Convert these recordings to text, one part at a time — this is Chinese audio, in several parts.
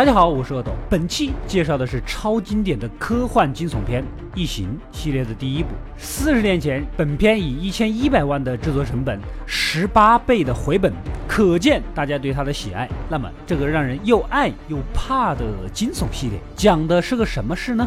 大家好，我是阿斗。本期介绍的是超经典的科幻惊悚片《异形》系列的第一部。四十年前，本片以一千一百万的制作成本，十八倍的回本，可见大家对它的喜爱。那么，这个让人又爱又怕的惊悚系列，讲的是个什么事呢？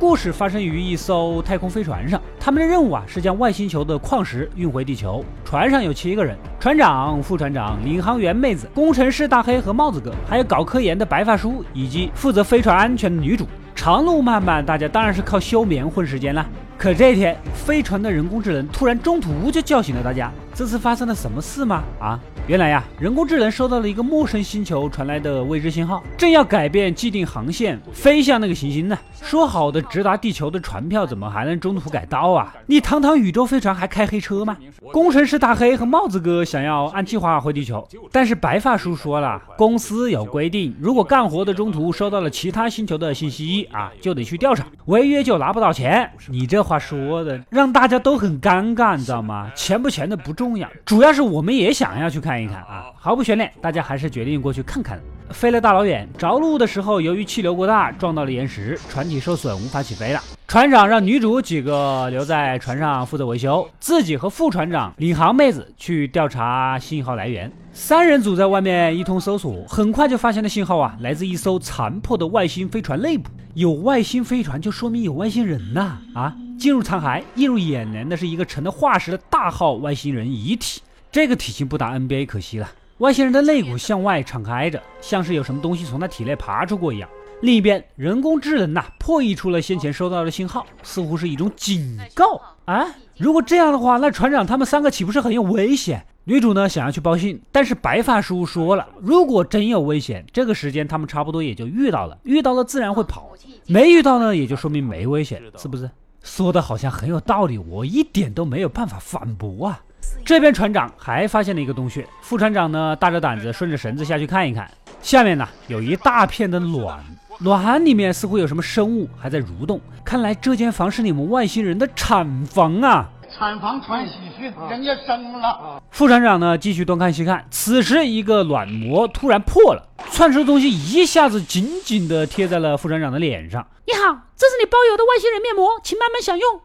故事发生于一艘太空飞船上，他们的任务啊是将外星球的矿石运回地球。船上有七个人：船长、副船长、领航员妹子、工程师大黑和帽子哥，还有搞科研的白发叔，以及负责飞船安全的女主。长路漫漫，大家当然是靠休眠混时间了。可这一天，飞船的人工智能突然中途就叫醒了大家。这次发生了什么事吗？啊？原来呀，人工智能收到了一个陌生星球传来的未知信号，正要改变既定航线，飞向那个行星呢。说好的直达地球的船票，怎么还能中途改道啊？你堂堂宇宙飞船还开黑车吗？工程师大黑和帽子哥想要按计划回地球，但是白发叔说了，公司有规定，如果干活的中途收到了其他星球的信息啊，就得去调查，违约就拿不到钱。你这话说的让大家都很尴尬，你知道吗？钱不钱的不重要，主要是我们也想要去看。一看啊，毫不悬念，大家还是决定过去看看。飞了大老远，着陆的时候，由于气流过大，撞到了岩石，船体受损，无法起飞了。船长让女主几个留在船上负责维修，自己和副船长、领航妹子去调查信号来源。三人组在外面一通搜索，很快就发现了信号啊，来自一艘残破的外星飞船内部。有外星飞船就说明有外星人呐！啊，进入残骸，映入眼帘的是一个成了化石的大号外星人遗体。这个体型不打 NBA 可惜了。外星人的肋骨向外敞开着，像是有什么东西从他体内爬出过一样。另一边，人工智能呐破译出了先前收到的信号，似乎是一种警告啊！如果这样的话，那船长他们三个岂不是很有危险？女主呢想要去报信，但是白发叔说了，如果真有危险，这个时间他们差不多也就遇到了，遇到了自然会跑，没遇到呢也就说明没危险，是不是？说的好像很有道理，我一点都没有办法反驳啊！这边船长还发现了一个洞穴，副船长呢大着胆子顺着绳子下去看一看，下面呢有一大片的卵，卵里面似乎有什么生物还在蠕动，看来这间房是你们外星人的产房啊！产房传喜讯，人家生了。副船长呢继续东看西看，此时一个卵膜突然破了，窜出的东西一下子紧紧地贴在了副船长的脸上。你好，这是你包邮的外星人面膜，请慢慢享用。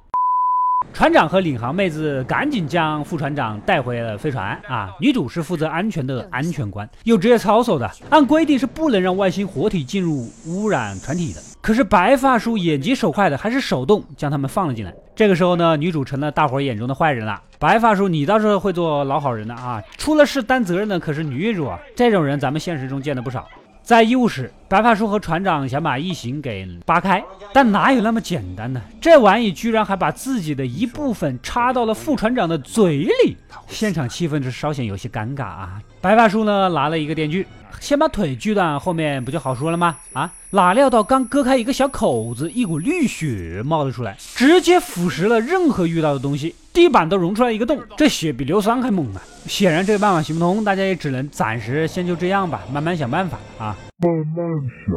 船长和领航妹子赶紧将副船长带回了飞船啊！女主是负责安全的安全官，有职业操守的，按规定是不能让外星活体进入污染船体的。可是白发叔眼疾手快的，还是手动将他们放了进来。这个时候呢，女主成了大伙眼中的坏人了。白发叔，你倒是会做老好人的啊！出了事担责任的可是女主啊，这种人咱们现实中见的不少。在医务室，白发叔和船长想把异形给扒开，但哪有那么简单呢？这玩意居然还把自己的一部分插到了副船长的嘴里，现场气氛是稍显有些尴尬啊！白发叔呢，拿了一个电锯，先把腿锯断，后面不就好说了吗？啊，哪料到刚割开一个小口子，一股绿血冒了出来，直接腐蚀了任何遇到的东西。地板都融出来一个洞，这血比硫酸还猛啊！显然这个办法行不通，大家也只能暂时先就这样吧，慢慢想办法啊。慢慢想，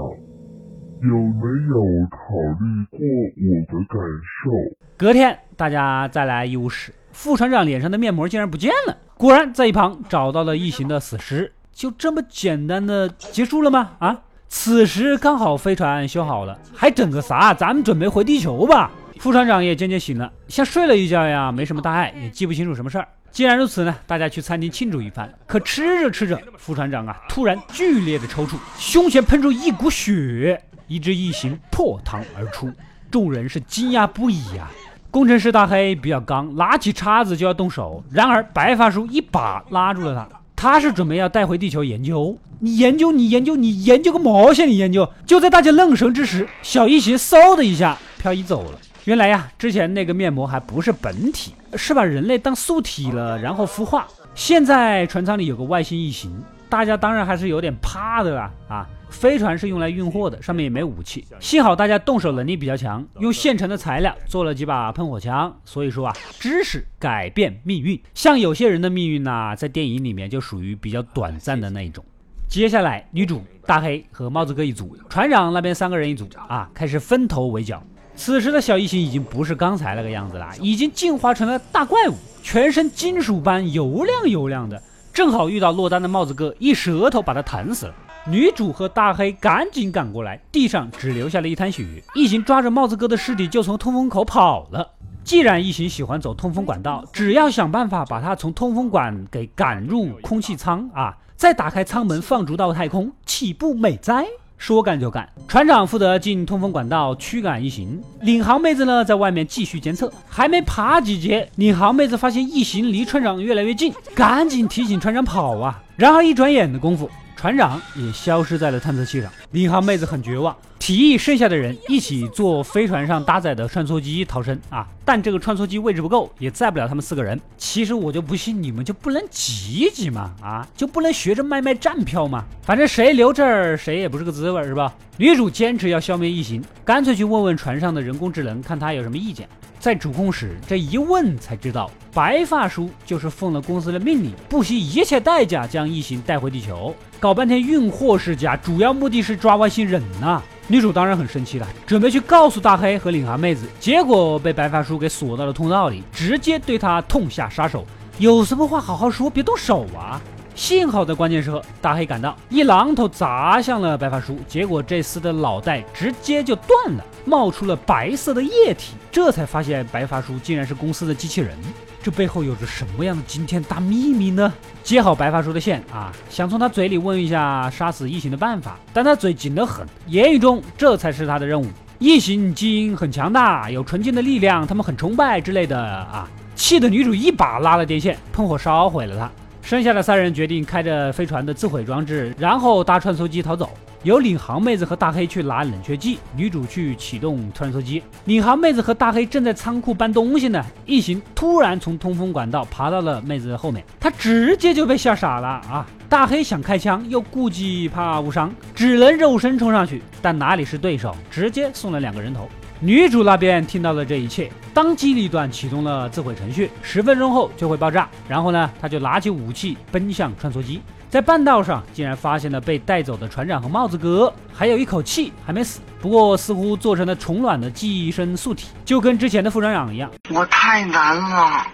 有没有考虑过我的感受？隔天，大家再来医务室，副船长脸上的面膜竟然不见了，果然在一旁找到了异形的死尸。就这么简单的结束了吗？啊！此时刚好飞船修好了，还整个啥？咱们准备回地球吧。副船长也渐渐醒了，像睡了一觉呀，没什么大碍，也记不清楚什么事儿。既然如此呢，大家去餐厅庆祝一番。可吃着吃着，副船长啊，突然剧烈的抽搐，胸前喷出一股血，一只异形破膛而出，众人是惊讶不已啊。工程师大黑比较刚，拿起叉子就要动手，然而白发叔一把拉住了他。他是准备要带回地球研究，你研究你研究你研究个毛线？你研究！就在大家愣神之时，小异形嗖的一下漂移走了。原来呀，之前那个面膜还不是本体，是把人类当素体了，然后孵化。现在船舱里有个外星异形，大家当然还是有点怕的啦。啊，飞船是用来运货的，上面也没武器。幸好大家动手能力比较强，用现成的材料做了几把喷火枪。所以说啊，知识改变命运。像有些人的命运呢，在电影里面就属于比较短暂的那一种。接下来，女主大黑和帽子哥一组，船长那边三个人一组啊，开始分头围剿。此时的小异形已经不是刚才那个样子了，已经进化成了大怪物，全身金属般油亮油亮的。正好遇到落单的帽子哥，一舌头把他弹死了。女主和大黑赶紧赶过来，地上只留下了一滩血。异形抓着帽子哥的尸体就从通风口跑了。既然异形喜欢走通风管道，只要想办法把他从通风管给赶入空气舱啊，再打开舱门放逐到太空，岂不美哉？说干就干，船长负责进通风管道驱赶异形，领航妹子呢在外面继续监测。还没爬几节，领航妹子发现异形离船长越来越近，赶紧提醒船长跑啊！然而一转眼的功夫，船长也消失在了探测器上。领航妹子很绝望。提议剩下的人一起坐飞船上搭载的穿梭机逃生啊！但这个穿梭机位置不够，也载不了他们四个人。其实我就不信你们就不能挤一挤吗？啊，就不能学着卖卖站票吗？反正谁留这儿谁也不是个滋味，是吧？女主坚持要消灭异形，干脆去问问船上的人工智能，看他有什么意见。在主控室这一问才知道，白发叔就是奉了公司的命令，不惜一切代价将异形带回地球，搞半天运货是假，主要目的是抓外星人呐。女主当然很生气了，准备去告诉大黑和领航妹子，结果被白发叔给锁到了通道里，直接对他痛下杀手。有什么话好好说，别动手啊！幸好在关键时刻，大黑赶到，一榔头砸向了白发叔，结果这厮的脑袋直接就断了，冒出了白色的液体。这才发现白发叔竟然是公司的机器人，这背后有着什么样的惊天大秘密呢？接好白发叔的线啊，想从他嘴里问一下杀死异形的办法，但他嘴紧得很，言语中这才是他的任务。异形基因很强大，有纯净的力量，他们很崇拜之类的啊，气得女主一把拉了电线，喷火烧毁了他。剩下的三人决定开着飞船的自毁装置，然后搭穿梭机逃走。由领航妹子和大黑去拿冷却剂，女主去启动穿梭机。领航妹子和大黑正在仓库搬东西呢，异形突然从通风管道爬到了妹子的后面，他直接就被吓傻了啊！大黑想开枪，又顾忌怕误伤，只能肉身冲上去，但哪里是对手，直接送了两个人头。女主那边听到了这一切，当机立断启动了自毁程序，十分钟后就会爆炸。然后呢，她就拿起武器奔向穿梭机，在半道上竟然发现了被带走的船长和帽子哥，还有一口气还没死，不过似乎做成了虫卵的寄生素体，就跟之前的副船长一样。我太难了，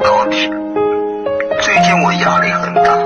老铁，最近我压力很大。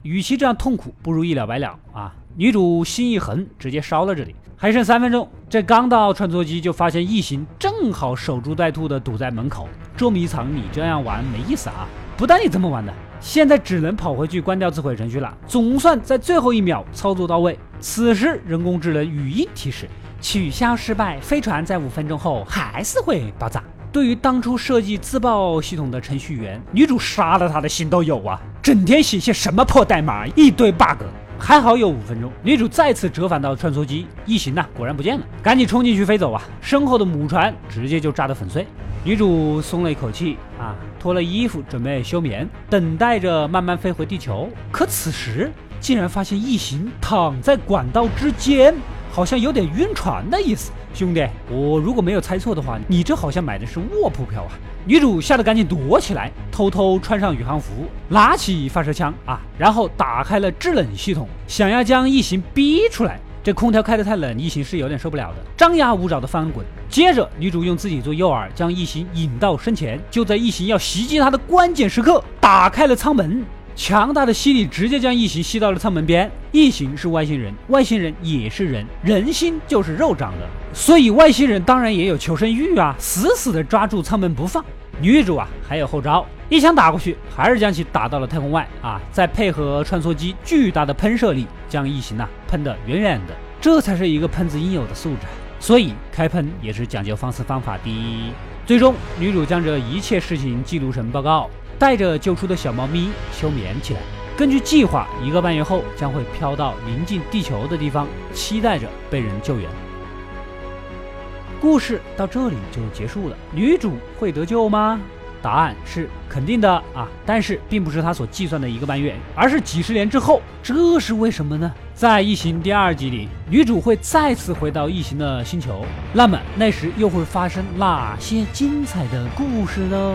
与其这样痛苦，不如一了百了啊！女主心一横，直接烧了这里。还剩三分钟，这刚到穿梭机就发现异形正好守株待兔的堵在门口。捉迷藏你这样玩没意思啊！不带你这么玩的，现在只能跑回去关掉自毁程序了。总算在最后一秒操作到位。此时人工智能语音提示：取消失败，飞船在五分钟后还是会爆炸。对于当初设计自爆系统的程序员，女主杀了他的心都有啊！整天写些什么破代码，一堆 bug。还好有五分钟，女主再次折返到穿梭机，异形呢果然不见了，赶紧冲进去飞走啊！身后的母船直接就炸得粉碎，女主松了一口气啊，脱了衣服准备休眠，等待着慢慢飞回地球。可此时竟然发现异形躺在管道之间，好像有点晕船的意思。兄弟，我如果没有猜错的话，你这好像买的是卧铺票啊！女主吓得赶紧躲起来，偷偷穿上宇航服，拿起发射枪啊，然后打开了制冷系统，想要将异形逼出来。这空调开得太冷，异形是有点受不了的，张牙舞爪的翻滚。接着，女主用自己做诱饵，将异形引到身前，就在异形要袭击她的关键时刻，打开了舱门。强大的吸力直接将异形吸到了舱门边。异形是外星人，外星人也是人，人心就是肉长的，所以外星人当然也有求生欲啊，死死的抓住舱门不放。女主啊还有后招，一枪打过去，还是将其打到了太空外啊，再配合穿梭机巨大的喷射力，将异形呐喷得远远的，这才是一个喷子应有的素质。所以开喷也是讲究方式方法的。最终，女主将这一切事情记录成报告。带着救出的小猫咪休眠起来。根据计划，一个半月后将会飘到临近地球的地方，期待着被人救援。故事到这里就结束了。女主会得救吗？答案是肯定的啊！但是并不是她所计算的一个半月，而是几十年之后。这是为什么呢？在《异形》第二集里，女主会再次回到异形的星球，那么那时又会发生哪些精彩的故事呢？